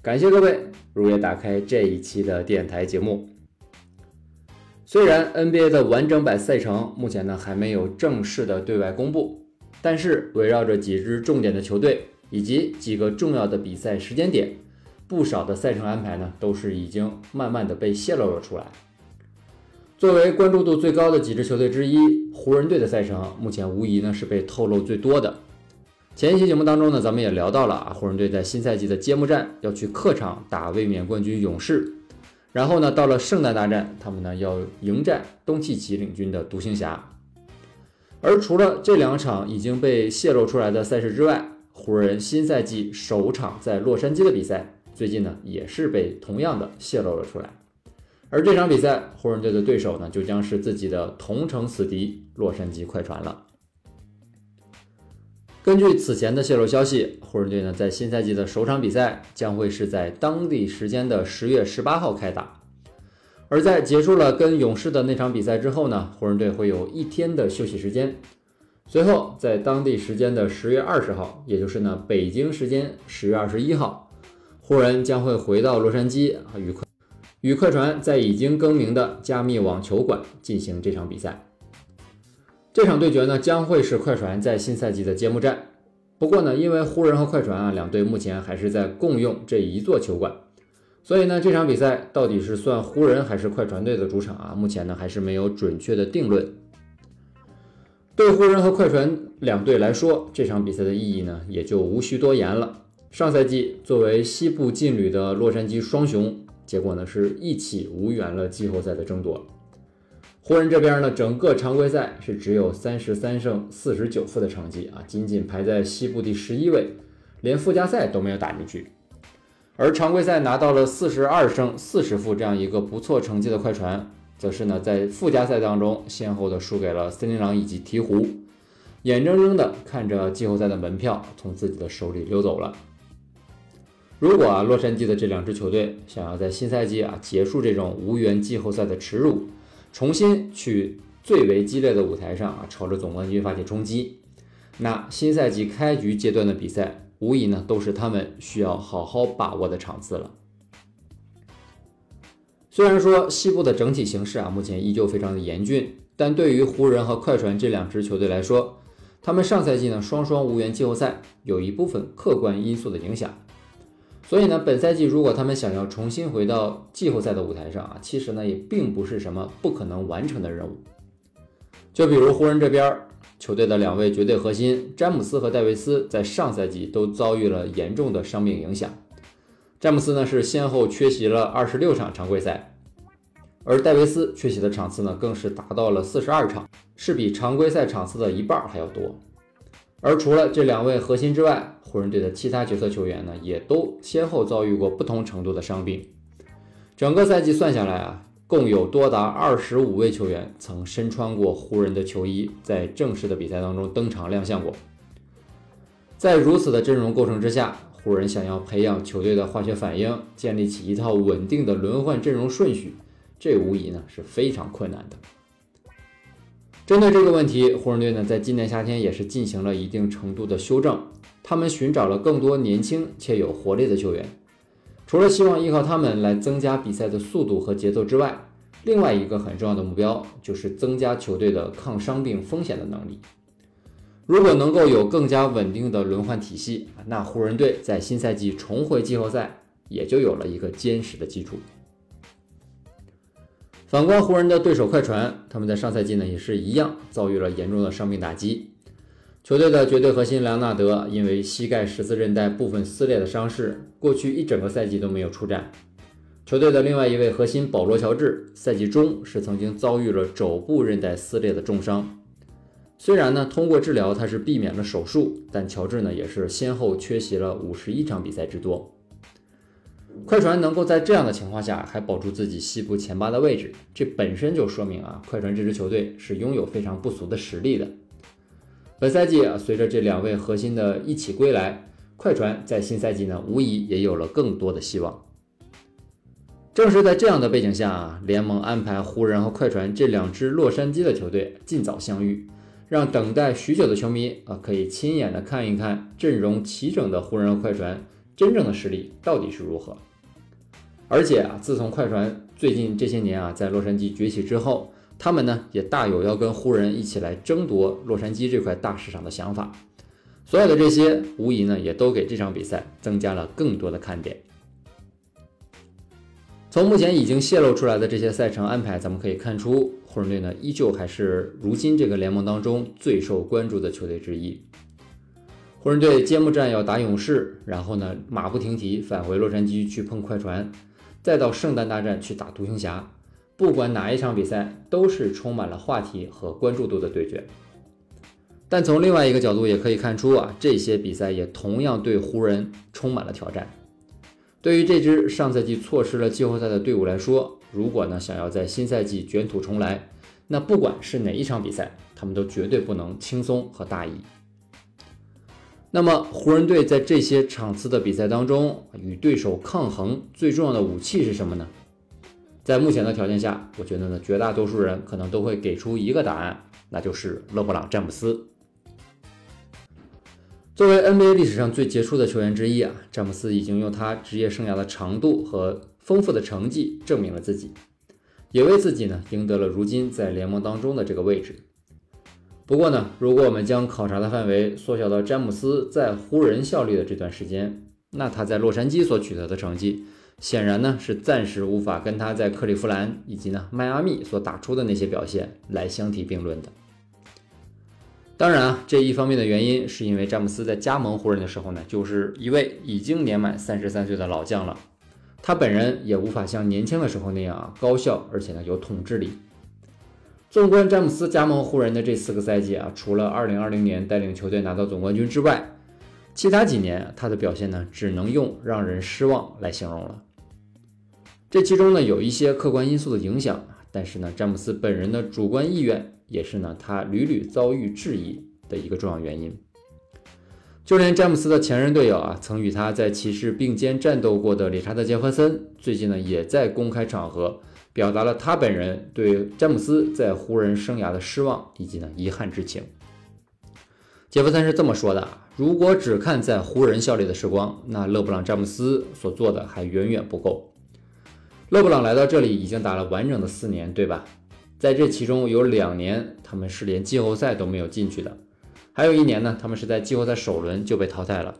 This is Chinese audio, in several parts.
感谢各位如约打开这一期的电台节目。虽然 NBA 的完整版赛程目前呢还没有正式的对外公布，但是围绕着几支重点的球队以及几个重要的比赛时间点，不少的赛程安排呢都是已经慢慢的被泄露了出来。作为关注度最高的几支球队之一，湖人队的赛程目前无疑呢是被透露最多的。前一期节目当中呢，咱们也聊到了啊，湖人队在新赛季的揭幕战要去客场打卫冕冠军勇士，然后呢，到了圣诞大战，他们呢要迎战东契奇领军的独行侠。而除了这两场已经被泄露出来的赛事之外，湖人新赛季首场在洛杉矶的比赛，最近呢也是被同样的泄露了出来。而这场比赛，湖人队的对手呢，就将是自己的同城死敌洛杉矶快船了。根据此前的泄露消息，湖人队呢在新赛季的首场比赛将会是在当地时间的十月十八号开打。而在结束了跟勇士的那场比赛之后呢，湖人队会有一天的休息时间。随后，在当地时间的十月二十号，也就是呢北京时间十月二十一号，湖人将会回到洛杉矶啊与快。与快船在已经更名的加密网球馆进行这场比赛。这场对决呢，将会是快船在新赛季的揭幕战。不过呢，因为湖人和快船啊两队目前还是在共用这一座球馆，所以呢，这场比赛到底是算湖人还是快船队的主场啊？目前呢，还是没有准确的定论。对湖人和快船两队来说，这场比赛的意义呢，也就无需多言了。上赛季作为西部劲旅的洛杉矶双雄。结果呢，是一起无缘了季后赛的争夺。湖人这边呢，整个常规赛是只有三十三胜四十九负的成绩啊，仅仅排在西部第十一位，连附加赛都没有打进去。而常规赛拿到了四十二胜四十负这样一个不错成绩的快船，则是呢在附加赛当中先后的输给了森林狼以及鹈鹕，眼睁睁的看着季后赛的门票从自己的手里溜走了。如果啊，洛杉矶的这两支球队想要在新赛季啊结束这种无缘季后赛的耻辱，重新去最为激烈的舞台上啊朝着总冠军发起冲击，那新赛季开局阶段的比赛无疑呢都是他们需要好好把握的场次了。虽然说西部的整体形势啊目前依旧非常的严峻，但对于湖人和快船这两支球队来说，他们上赛季呢双双无缘季后赛，有一部分客观因素的影响。所以呢，本赛季如果他们想要重新回到季后赛的舞台上啊，其实呢也并不是什么不可能完成的任务。就比如湖人这边球队的两位绝对核心詹姆斯和戴维斯，在上赛季都遭遇了严重的伤病影响。詹姆斯呢是先后缺席了二十六场常规赛，而戴维斯缺席的场次呢更是达到了四十二场，是比常规赛场次的一半还要多。而除了这两位核心之外，湖人队的其他角色球员呢，也都先后遭遇过不同程度的伤病。整个赛季算下来啊，共有多达二十五位球员曾身穿过湖人的球衣，在正式的比赛当中登场亮相过。在如此的阵容构成之下，湖人想要培养球队的化学反应，建立起一套稳定的轮换阵容顺序，这无疑呢是非常困难的。针对这个问题，湖人队呢在今年夏天也是进行了一定程度的修正。他们寻找了更多年轻且有活力的球员，除了希望依靠他们来增加比赛的速度和节奏之外，另外一个很重要的目标就是增加球队的抗伤病风险的能力。如果能够有更加稳定的轮换体系，那湖人队在新赛季重回季后赛也就有了一个坚实的基础。反观湖人的对手快船，他们在上赛季呢也是一样遭遇了严重的伤病打击。球队的绝对核心莱昂纳德因为膝盖十字韧带部分撕裂的伤势，过去一整个赛季都没有出战。球队的另外一位核心保罗乔治，赛季中是曾经遭遇了肘部韧带撕裂的重伤。虽然呢通过治疗他是避免了手术，但乔治呢也是先后缺席了五十一场比赛之多。快船能够在这样的情况下还保住自己西部前八的位置，这本身就说明啊，快船这支球队是拥有非常不俗的实力的。本赛季啊，随着这两位核心的一起归来，快船在新赛季呢，无疑也有了更多的希望。正是在这样的背景下啊，联盟安排湖人和快船这两支洛杉矶的球队尽早相遇，让等待许久的球迷啊可以亲眼的看一看阵容齐整的湖人和快船真正的实力到底是如何。而且啊，自从快船最近这些年啊在洛杉矶崛起之后，他们呢也大有要跟湖人一起来争夺洛杉矶这块大市场的想法。所有的这些，无疑呢也都给这场比赛增加了更多的看点。从目前已经泄露出来的这些赛程安排，咱们可以看出，湖人队呢依旧还是如今这个联盟当中最受关注的球队之一。湖人队揭幕战要打勇士，然后呢马不停蹄返回洛杉矶去碰快船，再到圣诞大战去打独行侠。不管哪一场比赛，都是充满了话题和关注度的对决。但从另外一个角度也可以看出啊，这些比赛也同样对湖人充满了挑战。对于这支上赛季错失了季后赛的队伍来说，如果呢想要在新赛季卷土重来，那不管是哪一场比赛，他们都绝对不能轻松和大意。那么湖人队在这些场次的比赛当中与对手抗衡最重要的武器是什么呢？在目前的条件下，我觉得呢绝大多数人可能都会给出一个答案，那就是勒布朗·詹姆斯。作为 NBA 历史上最杰出的球员之一啊，詹姆斯已经用他职业生涯的长度和丰富的成绩证明了自己，也为自己呢赢得了如今在联盟当中的这个位置。不过呢，如果我们将考察的范围缩小到詹姆斯在湖人效力的这段时间，那他在洛杉矶所取得的成绩，显然呢是暂时无法跟他在克利夫兰以及呢迈阿密所打出的那些表现来相提并论的。当然啊，这一方面的原因是因为詹姆斯在加盟湖人的时候呢，就是一位已经年满三十三岁的老将了，他本人也无法像年轻的时候那样啊高效，而且呢有统治力。纵观詹姆斯加盟湖人的这四个赛季啊，除了二零二零年带领球队拿到总冠军之外，其他几年他的表现呢，只能用让人失望来形容了。这其中呢有一些客观因素的影响，但是呢詹姆斯本人的主观意愿。也是呢，他屡屡遭遇质疑的一个重要原因。就连詹姆斯的前任队友啊，曾与他在骑士并肩战斗过的理查德·杰弗森，最近呢，也在公开场合表达了他本人对詹姆斯在湖人生涯的失望以及呢遗憾之情。杰弗森是这么说的：“如果只看在湖人效力的时光，那勒布朗·詹姆斯所做的还远远不够。勒布朗来到这里已经打了完整的四年，对吧？”在这其中有两年，他们是连季后赛都没有进去的；还有一年呢，他们是在季后赛首轮就被淘汰了。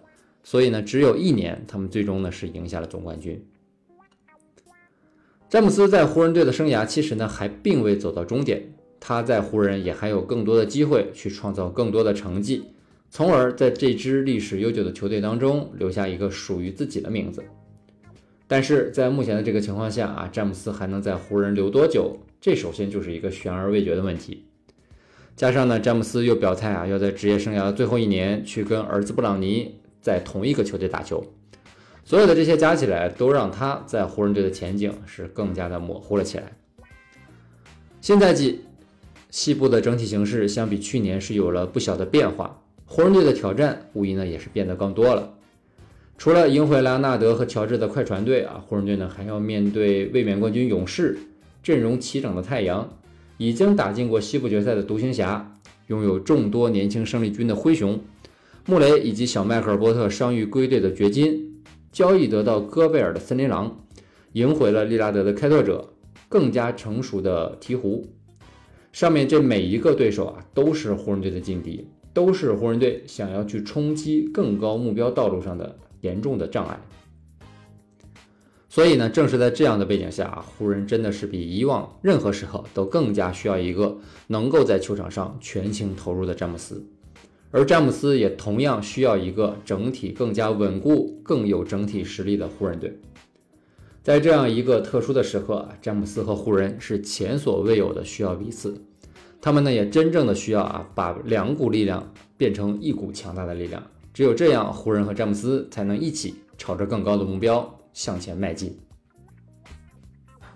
所以呢，只有一年，他们最终呢是赢下了总冠军。詹姆斯在湖人队的生涯其实呢还并未走到终点，他在湖人也还有更多的机会去创造更多的成绩，从而在这支历史悠久的球队当中留下一个属于自己的名字。但是在目前的这个情况下啊，詹姆斯还能在湖人留多久？这首先就是一个悬而未决的问题。加上呢，詹姆斯又表态啊，要在职业生涯的最后一年去跟儿子布朗尼在同一个球队打球。所有的这些加起来，都让他在湖人队的前景是更加的模糊了起来。新赛季西部的整体形势相比去年是有了不小的变化，湖人队的挑战无疑呢也是变得更多了。除了赢回莱昂纳德和乔治的快船队啊，湖人队呢还要面对卫冕冠军勇士、阵容齐整的太阳、已经打进过西部决赛的独行侠、拥有众多年轻胜利军的灰熊、穆雷以及小迈克尔波特伤愈归队的掘金、交易得到戈贝尔的森林狼、赢回了利拉德的开拓者、更加成熟的鹈鹕。上面这每一个对手啊，都是湖人队的劲敌，都是湖人队想要去冲击更高目标道路上的。严重的障碍，所以呢，正是在这样的背景下啊，湖人真的是比以往任何时候都更加需要一个能够在球场上全情投入的詹姆斯，而詹姆斯也同样需要一个整体更加稳固、更有整体实力的湖人队。在这样一个特殊的时刻，詹姆斯和湖人是前所未有的需要彼此，他们呢也真正的需要啊，把两股力量变成一股强大的力量。只有这样，湖人和詹姆斯才能一起朝着更高的目标向前迈进。